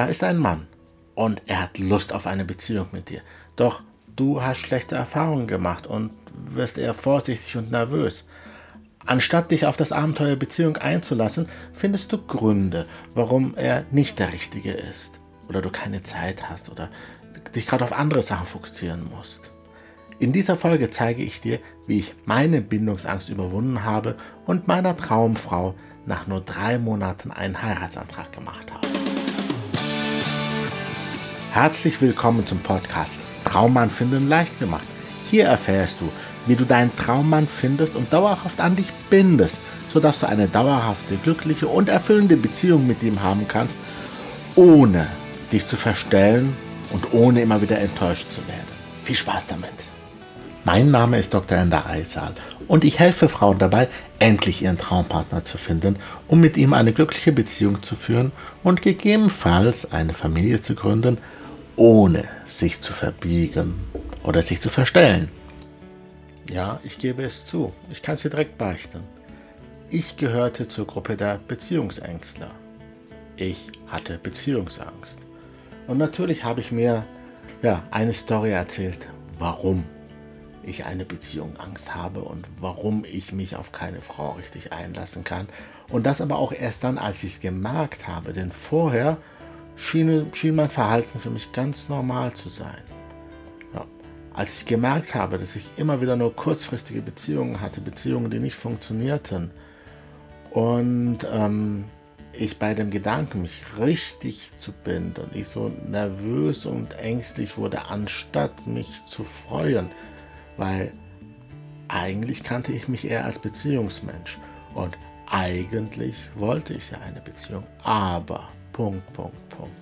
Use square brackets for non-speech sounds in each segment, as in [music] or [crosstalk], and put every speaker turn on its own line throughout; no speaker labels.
da ist ein Mann und er hat Lust auf eine Beziehung mit dir. Doch du hast schlechte Erfahrungen gemacht und wirst eher vorsichtig und nervös. Anstatt dich auf das Abenteuer Beziehung einzulassen, findest du Gründe, warum er nicht der Richtige ist. Oder du keine Zeit hast oder dich gerade auf andere Sachen fokussieren musst. In dieser Folge zeige ich dir, wie ich meine Bindungsangst überwunden habe und meiner Traumfrau nach nur drei Monaten einen Heiratsantrag gemacht habe. Herzlich willkommen zum Podcast Traummann finden leicht gemacht. Hier erfährst du, wie du deinen Traummann findest und dauerhaft an dich bindest, sodass du eine dauerhafte, glückliche und erfüllende Beziehung mit ihm haben kannst, ohne dich zu verstellen und ohne immer wieder enttäuscht zu werden. Viel Spaß damit! Mein Name ist Dr. Ender Eisal und ich helfe Frauen dabei, endlich ihren Traumpartner zu finden, um mit ihm eine glückliche Beziehung zu führen und gegebenenfalls eine Familie zu gründen, ohne sich zu verbiegen oder sich zu verstellen. Ja, ich gebe es zu. Ich kann es dir direkt beichten. Ich gehörte zur Gruppe der Beziehungsängstler. Ich hatte Beziehungsangst. Und natürlich habe ich mir ja, eine Story erzählt, warum ich eine Beziehung Angst habe und warum ich mich auf keine Frau richtig einlassen kann. Und das aber auch erst dann, als ich es gemerkt habe. Denn vorher schien, schien mein Verhalten für mich ganz normal zu sein. Als ich gemerkt habe, dass ich immer wieder nur kurzfristige Beziehungen hatte, Beziehungen, die nicht funktionierten, und ähm, ich bei dem Gedanken, mich richtig zu binden, ich so nervös und ängstlich wurde, anstatt mich zu freuen, weil eigentlich kannte ich mich eher als Beziehungsmensch und eigentlich wollte ich ja eine Beziehung, aber Punkt, Punkt, Punkt.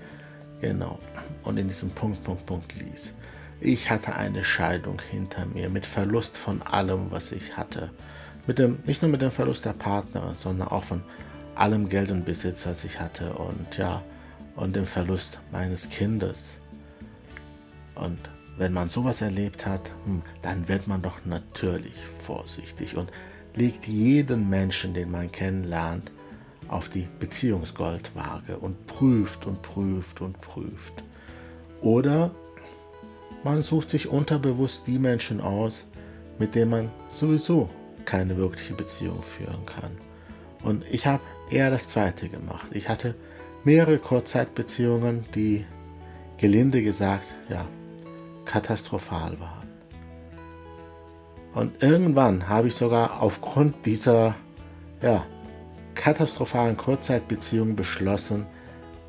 Genau. Und in diesem Punkt, Punkt, Punkt ließ. Ich hatte eine Scheidung hinter mir mit Verlust von allem, was ich hatte. Mit dem, nicht nur mit dem Verlust der Partnerin, sondern auch von allem Geld und Besitz, was ich hatte und ja, und dem Verlust meines Kindes. Und wenn man sowas erlebt hat, hm, dann wird man doch natürlich vorsichtig und legt jeden Menschen, den man kennenlernt, auf die Beziehungsgoldwaage und prüft und prüft und prüft. Oder man sucht sich unterbewusst die Menschen aus, mit denen man sowieso keine wirkliche Beziehung führen kann. Und ich habe eher das zweite gemacht. Ich hatte mehrere Kurzzeitbeziehungen, die gelinde gesagt, ja, katastrophal waren. Und irgendwann habe ich sogar aufgrund dieser ja, katastrophalen Kurzzeitbeziehung beschlossen,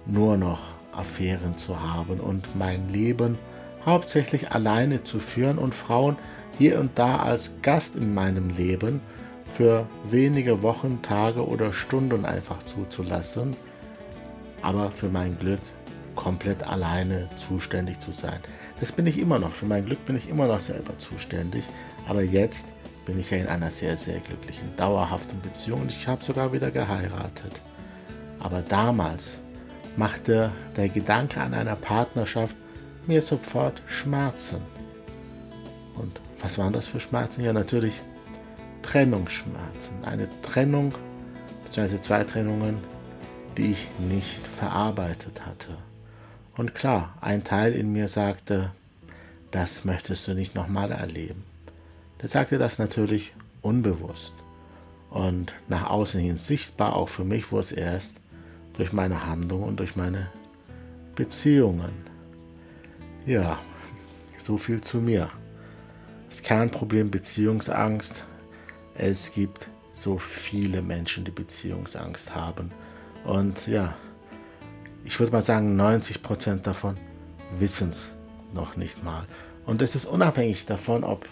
nur noch Affären zu haben und mein Leben hauptsächlich alleine zu führen und Frauen hier und da als Gast in meinem Leben für wenige Wochen, Tage oder Stunden einfach zuzulassen, aber für mein Glück komplett alleine zuständig zu sein. Das bin ich immer noch. Für mein Glück bin ich immer noch selber zuständig. Aber jetzt bin ich ja in einer sehr, sehr glücklichen, dauerhaften Beziehung und ich habe sogar wieder geheiratet. Aber damals machte der Gedanke an einer Partnerschaft mir sofort Schmerzen. Und was waren das für Schmerzen? Ja, natürlich Trennungsschmerzen. Eine Trennung, beziehungsweise zwei Trennungen, die ich nicht verarbeitet hatte. Und klar, ein Teil in mir sagte, das möchtest du nicht nochmal erleben. Der sagte das natürlich unbewusst und nach außen hin sichtbar, auch für mich wurde es erst durch meine Handlung und durch meine Beziehungen. Ja, so viel zu mir. Das Kernproblem Beziehungsangst. Es gibt so viele Menschen, die Beziehungsangst haben. Und ja, ich würde mal sagen, 90% davon wissen es noch nicht mal. Und es ist unabhängig davon, ob,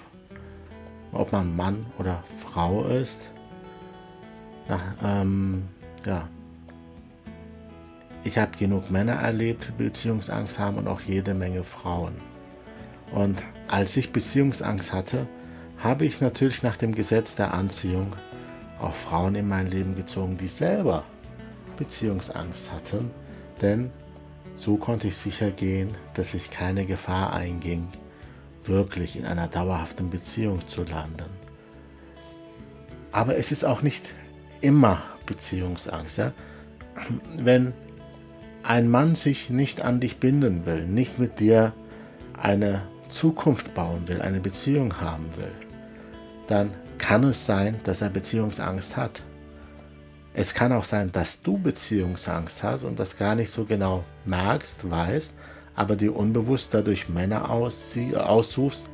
ob man Mann oder Frau ist. Na, ähm, ja, ich habe genug Männer erlebt, die Beziehungsangst haben und auch jede Menge Frauen. Und als ich Beziehungsangst hatte, habe ich natürlich nach dem Gesetz der Anziehung auch Frauen in mein Leben gezogen, die selber Beziehungsangst hatten, denn so konnte ich sicher gehen, dass ich keine Gefahr einging, wirklich in einer dauerhaften Beziehung zu landen. Aber es ist auch nicht immer Beziehungsangst. Ja? Wenn ein Mann sich nicht an dich binden will, nicht mit dir eine Zukunft bauen will, eine Beziehung haben will, dann kann es sein, dass er Beziehungsangst hat. Es kann auch sein, dass du Beziehungsangst hast und das gar nicht so genau merkst, weißt, aber dir unbewusst dadurch Männer aussuchst,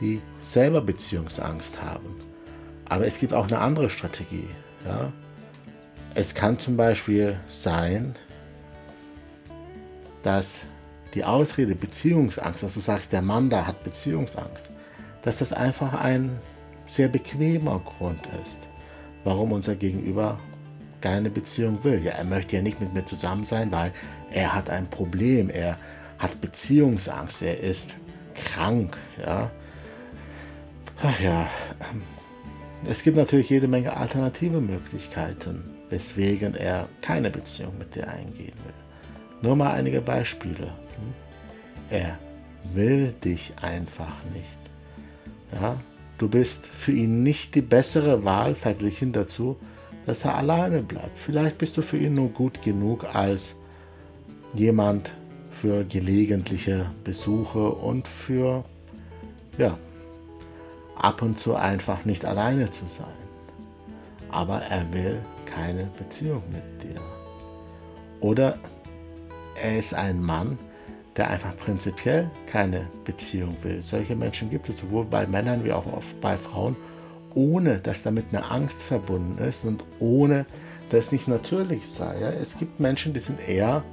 die selber Beziehungsangst haben. Aber es gibt auch eine andere Strategie. Ja? Es kann zum Beispiel sein, dass die Ausrede Beziehungsangst, dass du sagst, der Mann da hat Beziehungsangst, dass das einfach ein sehr bequemer Grund ist, warum unser Gegenüber keine Beziehung will. Ja, er möchte ja nicht mit mir zusammen sein, weil er hat ein Problem, er hat Beziehungsangst, er ist krank, ja. Ach ja, es gibt natürlich jede Menge alternative Möglichkeiten, weswegen er keine Beziehung mit dir eingehen will. Nur mal einige Beispiele. Er will dich einfach nicht. Ja, du bist für ihn nicht die bessere Wahl verglichen dazu, dass er alleine bleibt. Vielleicht bist du für ihn nur gut genug als jemand für gelegentliche Besuche und für ja, ab und zu einfach nicht alleine zu sein. Aber er will keine Beziehung mit dir. Oder er ist ein Mann, der einfach prinzipiell keine Beziehung will. Solche Menschen gibt es sowohl bei Männern wie auch oft bei Frauen, ohne dass damit eine Angst verbunden ist und ohne dass es nicht natürlich sei. Es gibt Menschen, die sind eher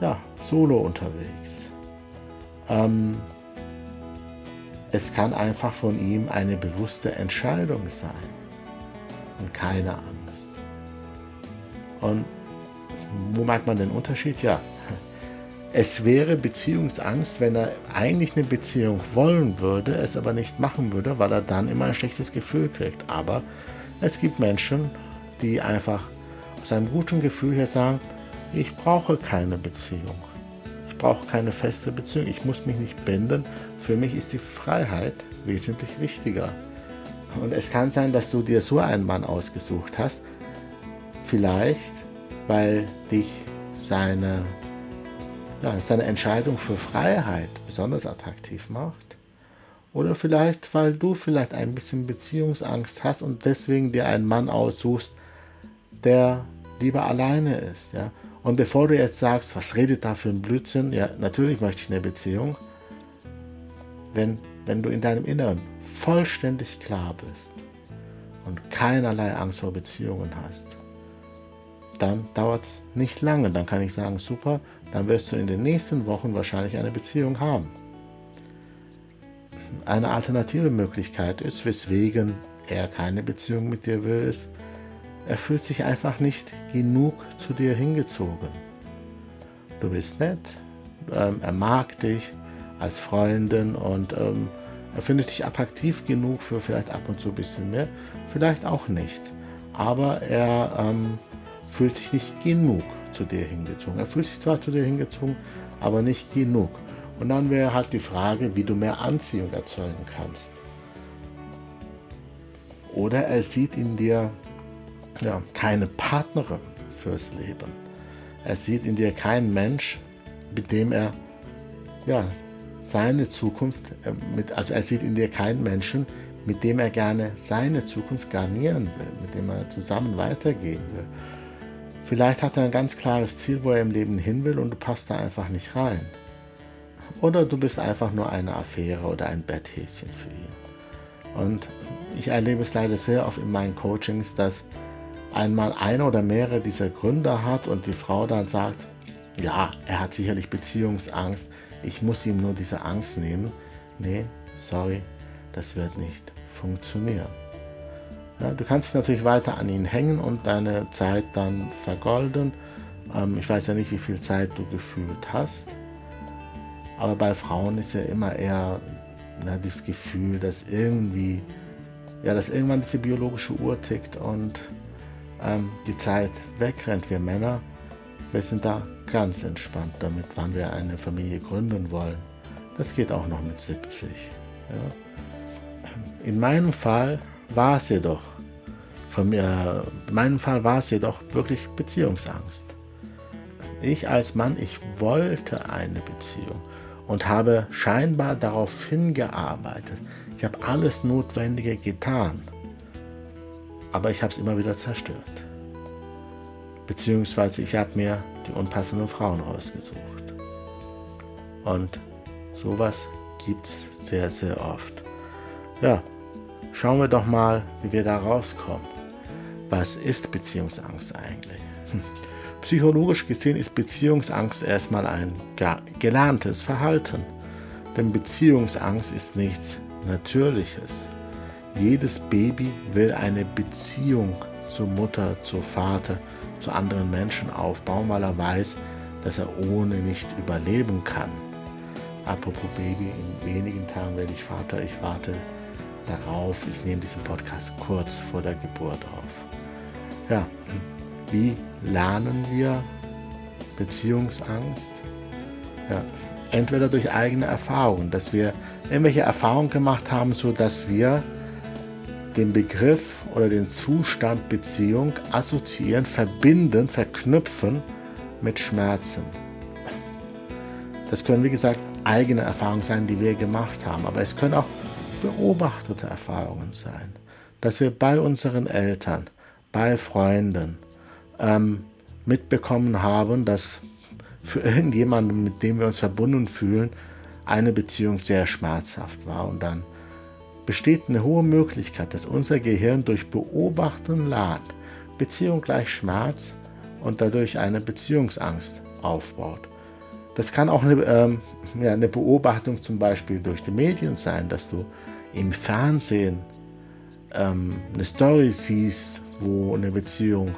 ja, solo unterwegs. Ähm, es kann einfach von ihm eine bewusste Entscheidung sein und keine Angst. Und wo merkt man den Unterschied? Ja, [laughs] es wäre Beziehungsangst, wenn er eigentlich eine Beziehung wollen würde, es aber nicht machen würde, weil er dann immer ein schlechtes Gefühl kriegt. Aber es gibt Menschen, die einfach aus einem guten Gefühl her sagen, ich brauche keine Beziehung. Ich brauche keine feste Beziehung. Ich muss mich nicht binden. Für mich ist die Freiheit wesentlich wichtiger. Und es kann sein, dass du dir so einen Mann ausgesucht hast. Vielleicht, weil dich seine ja, seine Entscheidung für Freiheit besonders attraktiv macht. Oder vielleicht, weil du vielleicht ein bisschen Beziehungsangst hast und deswegen dir einen Mann aussuchst, der lieber alleine ist. Ja? Und bevor du jetzt sagst, was redet da für ein Blödsinn, ja, natürlich möchte ich eine Beziehung. Wenn, wenn du in deinem Inneren vollständig klar bist und keinerlei Angst vor Beziehungen hast, dann dauert es nicht lange. Dann kann ich sagen, super, dann wirst du in den nächsten Wochen wahrscheinlich eine Beziehung haben. Eine alternative Möglichkeit ist, weswegen er keine Beziehung mit dir will, ist, er fühlt sich einfach nicht genug zu dir hingezogen. Du bist nett, ähm, er mag dich als Freundin und ähm, er findet dich attraktiv genug für vielleicht ab und zu ein bisschen mehr, vielleicht auch nicht. Aber er ähm, fühlt sich nicht genug zu dir hingezogen. Er fühlt sich zwar zu dir hingezogen, aber nicht genug. Und dann wäre halt die Frage, wie du mehr Anziehung erzeugen kannst. Oder er sieht in dir ja, keine Partnerin fürs Leben. Er sieht in dir keinen Mensch, mit dem er ja, seine Zukunft, äh, mit, also er sieht in dir keinen Menschen, mit dem er gerne seine Zukunft garnieren will, mit dem er zusammen weitergehen will. Vielleicht hat er ein ganz klares Ziel, wo er im Leben hin will und du passt da einfach nicht rein. Oder du bist einfach nur eine Affäre oder ein Betthäschen für ihn. Und ich erlebe es leider sehr oft in meinen Coachings, dass einmal einer oder mehrere dieser Gründe hat und die Frau dann sagt, ja, er hat sicherlich Beziehungsangst, ich muss ihm nur diese Angst nehmen. Nee, sorry, das wird nicht funktionieren. Ja, du kannst natürlich weiter an ihn hängen und deine Zeit dann vergolden. Ähm, ich weiß ja nicht, wie viel Zeit du gefühlt hast. Aber bei Frauen ist ja immer eher na, dieses Gefühl, dass irgendwie, ja, dass irgendwann diese biologische Uhr tickt und ähm, die Zeit wegrennt. Wir Männer, wir sind da ganz entspannt damit, wann wir eine Familie gründen wollen. Das geht auch noch mit 70. Ja. In meinem Fall war es jedoch, von mir, in meinem Fall war es jedoch wirklich Beziehungsangst. ich als Mann, ich wollte eine Beziehung und habe scheinbar darauf hingearbeitet. Ich habe alles Notwendige getan, aber ich habe es immer wieder zerstört. Beziehungsweise ich habe mir die unpassenden Frauen ausgesucht. Und sowas gibt es sehr, sehr oft. Ja, schauen wir doch mal, wie wir da rauskommen. Was ist Beziehungsangst eigentlich? [laughs] Psychologisch gesehen ist Beziehungsangst erstmal ein gelerntes Verhalten. Denn Beziehungsangst ist nichts Natürliches. Jedes Baby will eine Beziehung zur Mutter, zur Vater, zu anderen Menschen aufbauen, weil er weiß, dass er ohne nicht überleben kann. Apropos Baby, in wenigen Tagen werde ich Vater. Ich warte darauf. Ich nehme diesen Podcast kurz vor der Geburt auf. Ja, wie lernen wir Beziehungsangst? Ja, entweder durch eigene Erfahrungen, dass wir irgendwelche Erfahrungen gemacht haben, sodass wir den Begriff oder den Zustand Beziehung assoziieren, verbinden, verknüpfen mit Schmerzen. Das können, wie gesagt, eigene Erfahrungen sein, die wir gemacht haben, aber es können auch beobachtete Erfahrungen sein, dass wir bei unseren Eltern, bei Freunden ähm, mitbekommen haben, dass für irgendjemanden, mit dem wir uns verbunden fühlen, eine Beziehung sehr schmerzhaft war. Und dann besteht eine hohe Möglichkeit, dass unser Gehirn durch Beobachten lernt, Beziehung gleich Schmerz und dadurch eine Beziehungsangst aufbaut. Das kann auch eine, ähm, ja, eine Beobachtung zum Beispiel durch die Medien sein, dass du im Fernsehen ähm, eine Story siehst, wo eine Beziehung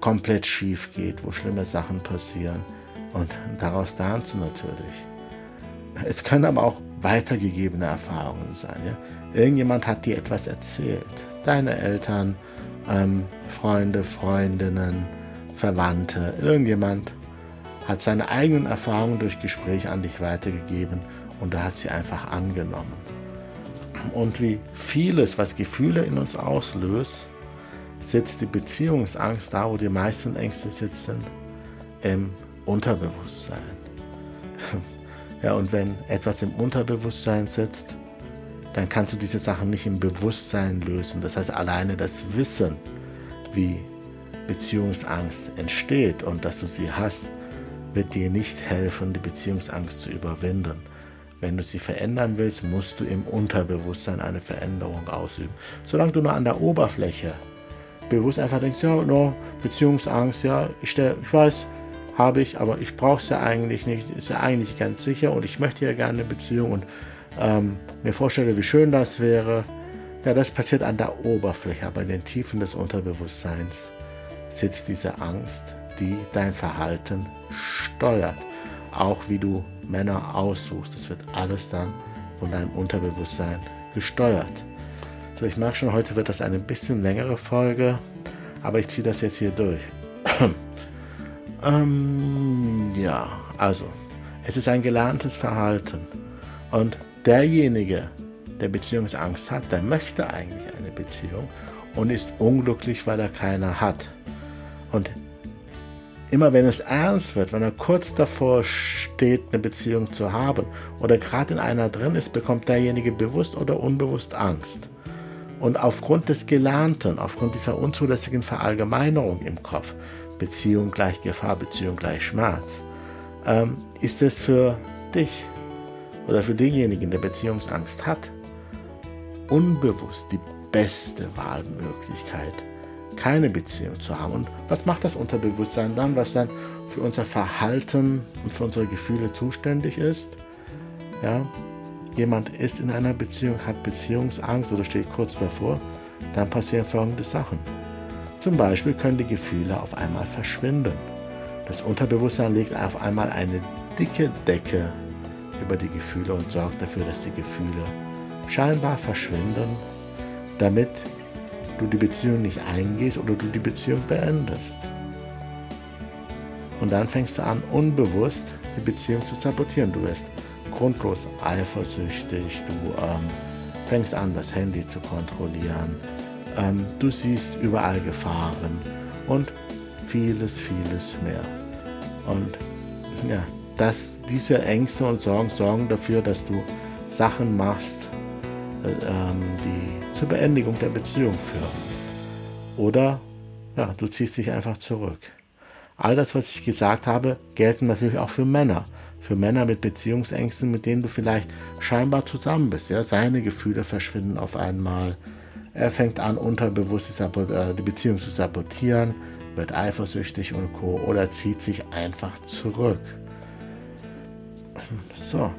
komplett schief geht, wo schlimme Sachen passieren. Und daraus du natürlich. Es können aber auch weitergegebene Erfahrungen sein. Ja? Irgendjemand hat dir etwas erzählt. Deine Eltern, ähm, Freunde, Freundinnen, Verwandte, irgendjemand hat seine eigenen Erfahrungen durch Gespräch an dich weitergegeben und du hast sie einfach angenommen. Und wie vieles, was Gefühle in uns auslöst, sitzt die Beziehungsangst da, wo die meisten Ängste sitzen, im Unterbewusstsein. Ja, und wenn etwas im Unterbewusstsein sitzt, dann kannst du diese Sachen nicht im Bewusstsein lösen. Das heißt, alleine das Wissen, wie Beziehungsangst entsteht und dass du sie hast, wird dir nicht helfen, die Beziehungsangst zu überwinden. Wenn du sie verändern willst, musst du im Unterbewusstsein eine Veränderung ausüben. Solange du nur an der Oberfläche bewusst einfach denkst, ja, no, Beziehungsangst, ja, ich, ich weiß, habe ich, aber ich brauche es ja eigentlich nicht, ist ja eigentlich ganz sicher und ich möchte ja gerne eine Beziehung und ähm, mir vorstelle, wie schön das wäre. Ja, das passiert an der Oberfläche, aber in den Tiefen des Unterbewusstseins sitzt diese Angst, die dein Verhalten steuert. Auch wie du Männer aussuchst. Das wird alles dann von deinem Unterbewusstsein gesteuert. So, ich merke schon, heute wird das eine bisschen längere Folge, aber ich ziehe das jetzt hier durch. [clears throat] ähm, ja, also, es ist ein gelerntes Verhalten. Und derjenige, der Beziehungsangst hat, der möchte eigentlich eine Beziehung und ist unglücklich, weil er keine hat. Und immer wenn es ernst wird, wenn er kurz davor steht, eine Beziehung zu haben oder gerade in einer drin ist, bekommt derjenige bewusst oder unbewusst Angst. Und aufgrund des Gelernten, aufgrund dieser unzulässigen Verallgemeinerung im Kopf, Beziehung gleich Gefahr, Beziehung gleich Schmerz, ähm, ist es für dich oder für denjenigen, der Beziehungsangst hat, unbewusst die beste Wahlmöglichkeit, keine Beziehung zu haben. Und was macht das Unterbewusstsein dann, was dann für unser Verhalten und für unsere Gefühle zuständig ist? Ja, jemand ist in einer Beziehung, hat Beziehungsangst oder steht kurz davor, dann passieren folgende Sachen. Zum Beispiel können die Gefühle auf einmal verschwinden. Das Unterbewusstsein legt auf einmal eine dicke Decke über die Gefühle und sorgt dafür, dass die Gefühle scheinbar verschwinden, damit du die Beziehung nicht eingehst oder du die Beziehung beendest. Und dann fängst du an, unbewusst die Beziehung zu sabotieren. Du wirst grundlos eifersüchtig, du ähm, fängst an, das Handy zu kontrollieren, ähm, du siehst überall Gefahren und vieles, vieles mehr. Und ja, dass diese Ängste und Sorgen sorgen dafür, dass du Sachen machst, äh, ähm, die zur Beendigung der Beziehung führen. Oder ja, du ziehst dich einfach zurück. All das, was ich gesagt habe, gelten natürlich auch für Männer. Für Männer mit Beziehungsängsten, mit denen du vielleicht scheinbar zusammen bist. Ja? Seine Gefühle verschwinden auf einmal. Er fängt an, unterbewusst die äh, Beziehung zu sabotieren, wird eifersüchtig und co. Oder zieht sich einfach zurück. So,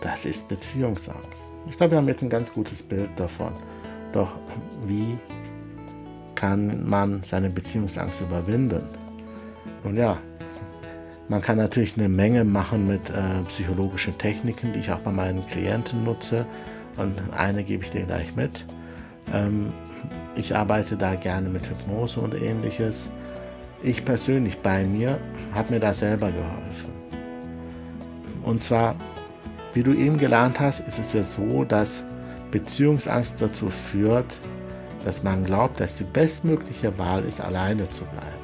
das ist Beziehungsangst. Ich glaube, wir haben jetzt ein ganz gutes Bild davon. Doch wie kann man seine Beziehungsangst überwinden? Nun ja, man kann natürlich eine Menge machen mit äh, psychologischen Techniken, die ich auch bei meinen Klienten nutze. Und eine gebe ich dir gleich mit. Ähm, ich arbeite da gerne mit Hypnose und ähnliches. Ich persönlich bei mir habe mir da selber geholfen. Und zwar, wie du eben gelernt hast, ist es ja so, dass Beziehungsangst dazu führt, dass man glaubt, dass die bestmögliche Wahl ist, alleine zu bleiben.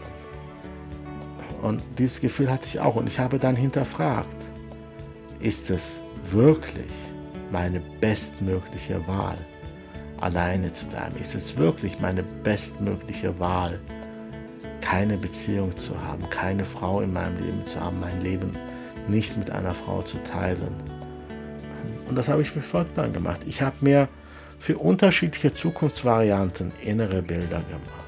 Und dieses Gefühl hatte ich auch und ich habe dann hinterfragt, ist es wirklich meine bestmögliche Wahl, alleine zu bleiben? Ist es wirklich meine bestmögliche Wahl, keine Beziehung zu haben, keine Frau in meinem Leben zu haben, mein Leben nicht mit einer Frau zu teilen? Und das habe ich für dann gemacht. Ich habe mir für unterschiedliche Zukunftsvarianten innere Bilder gemacht.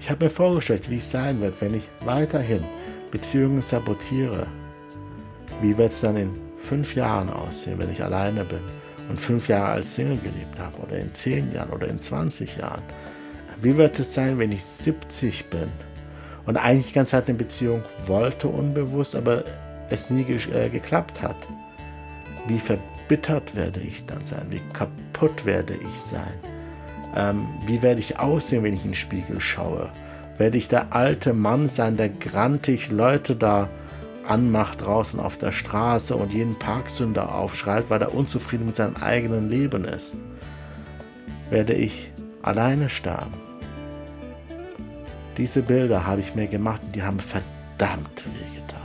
Ich habe mir vorgestellt, wie es sein wird, wenn ich weiterhin Beziehungen sabotiere. Wie wird es dann in fünf Jahren aussehen, wenn ich alleine bin und fünf Jahre als Single gelebt habe oder in zehn Jahren oder in 20 Jahren? Wie wird es sein, wenn ich 70 bin und eigentlich die ganze Zeit eine Beziehung wollte, unbewusst, aber es nie ge äh, geklappt hat? Wie verbittert werde ich dann sein? Wie kaputt werde ich sein? Ähm, wie werde ich aussehen, wenn ich in den Spiegel schaue? Werde ich der alte Mann sein, der grantig Leute da anmacht draußen auf der Straße und jeden Parksünder aufschreit, weil er unzufrieden mit seinem eigenen Leben ist? Werde ich alleine sterben? Diese Bilder habe ich mir gemacht und die haben verdammt wehgetan.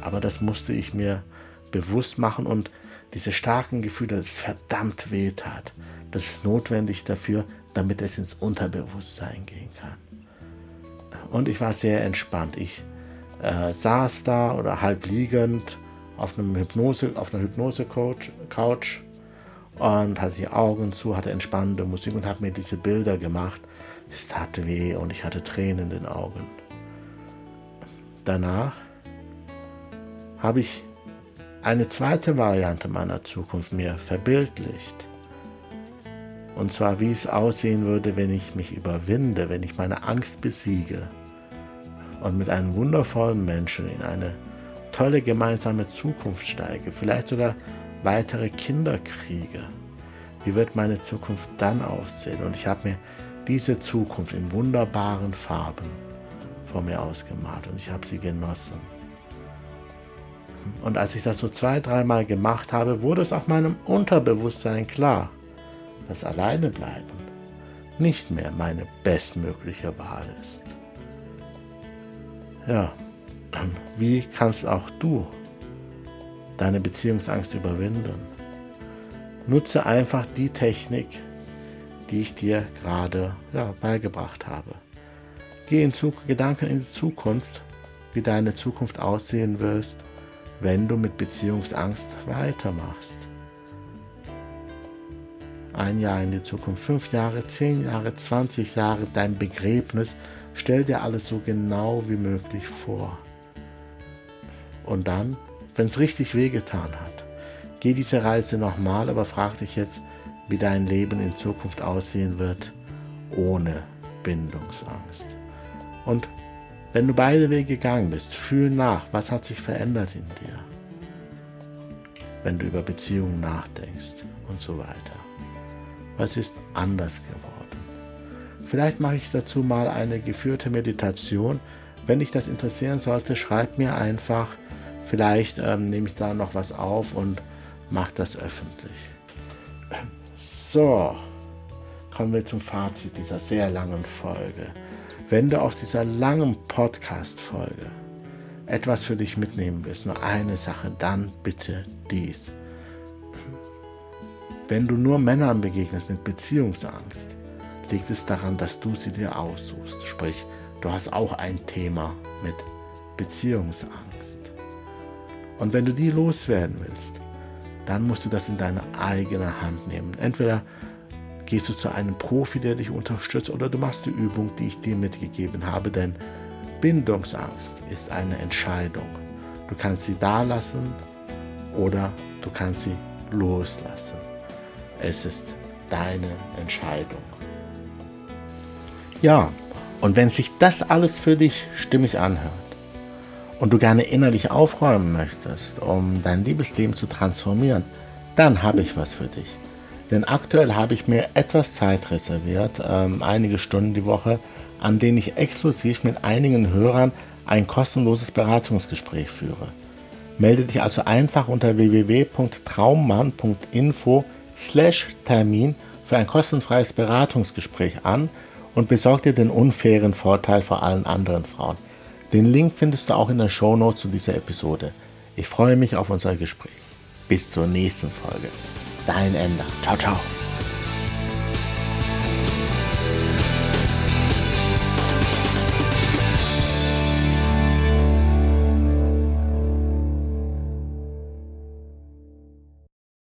Aber das musste ich mir bewusst machen und diese starken Gefühle, dass es verdammt weh tat, das ist notwendig dafür, damit es ins Unterbewusstsein gehen kann. Und ich war sehr entspannt. Ich äh, saß da oder halb liegend auf, einem Hypnose, auf einer Hypnose-Couch und hatte die Augen zu, hatte entspannende Musik und habe mir diese Bilder gemacht. Es tat weh und ich hatte Tränen in den Augen. Danach habe ich eine zweite Variante meiner Zukunft mir verbildlicht. Und zwar, wie es aussehen würde, wenn ich mich überwinde, wenn ich meine Angst besiege und mit einem wundervollen Menschen in eine tolle gemeinsame Zukunft steige, vielleicht sogar weitere Kinder kriege. Wie wird meine Zukunft dann aussehen? Und ich habe mir diese Zukunft in wunderbaren Farben vor mir ausgemalt und ich habe sie genossen. Und als ich das so zwei, dreimal gemacht habe, wurde es auch meinem Unterbewusstsein klar, dass alleine bleiben nicht mehr meine bestmögliche Wahl ist. Ja, wie kannst auch du deine Beziehungsangst überwinden? Nutze einfach die Technik, die ich dir gerade ja, beigebracht habe. Geh in Zug Gedanken in die Zukunft, wie deine Zukunft aussehen wirst wenn du mit Beziehungsangst weitermachst. Ein Jahr in die Zukunft, fünf Jahre, zehn Jahre, 20 Jahre, dein Begräbnis, stell dir alles so genau wie möglich vor. Und dann, wenn es richtig wehgetan hat, geh diese Reise nochmal, aber frag dich jetzt, wie dein Leben in Zukunft aussehen wird, ohne Bindungsangst. Und wenn du beide Wege gegangen bist, fühl nach, was hat sich verändert in dir, wenn du über Beziehungen nachdenkst und so weiter. Was ist anders geworden? Vielleicht mache ich dazu mal eine geführte Meditation. Wenn dich das interessieren sollte, schreib mir einfach. Vielleicht ähm, nehme ich da noch was auf und mache das öffentlich. [clears throat] So, kommen wir zum Fazit dieser sehr langen Folge. Wenn du aus dieser langen Podcast-Folge etwas für dich mitnehmen willst, nur eine Sache, dann bitte dies. [clears throat] Wenn du nur Männern begegnest mit Beziehungsangst, liegt es daran, dass du sie dir aussuchst. Sprich, du hast auch ein Thema mit Beziehungsangst. Und wenn du die loswerden willst, dann musst du das in deine eigene Hand nehmen. Entweder gehst du zu einem Profi, der dich unterstützt, oder du machst die Übung, die ich dir mitgegeben habe, denn Bindungsangst ist eine Entscheidung. Du kannst sie da lassen oder du kannst sie loslassen. Es ist deine Entscheidung. Ja, und wenn sich das alles für dich stimmig anhört und du gerne innerlich aufräumen möchtest, um dein Liebesleben zu transformieren, dann habe ich was für dich. Denn aktuell habe ich mir etwas Zeit reserviert, ähm, einige Stunden die Woche, an denen ich exklusiv mit einigen Hörern ein kostenloses Beratungsgespräch führe. Melde dich also einfach unter www.traummann.info slash Termin für ein kostenfreies Beratungsgespräch an und besorg dir den unfairen Vorteil vor allen anderen Frauen. Den Link findest du auch in der Show Notes zu dieser Episode. Ich freue mich auf unser Gespräch. Bis zur nächsten Folge. Dein Ender. Ciao, ciao.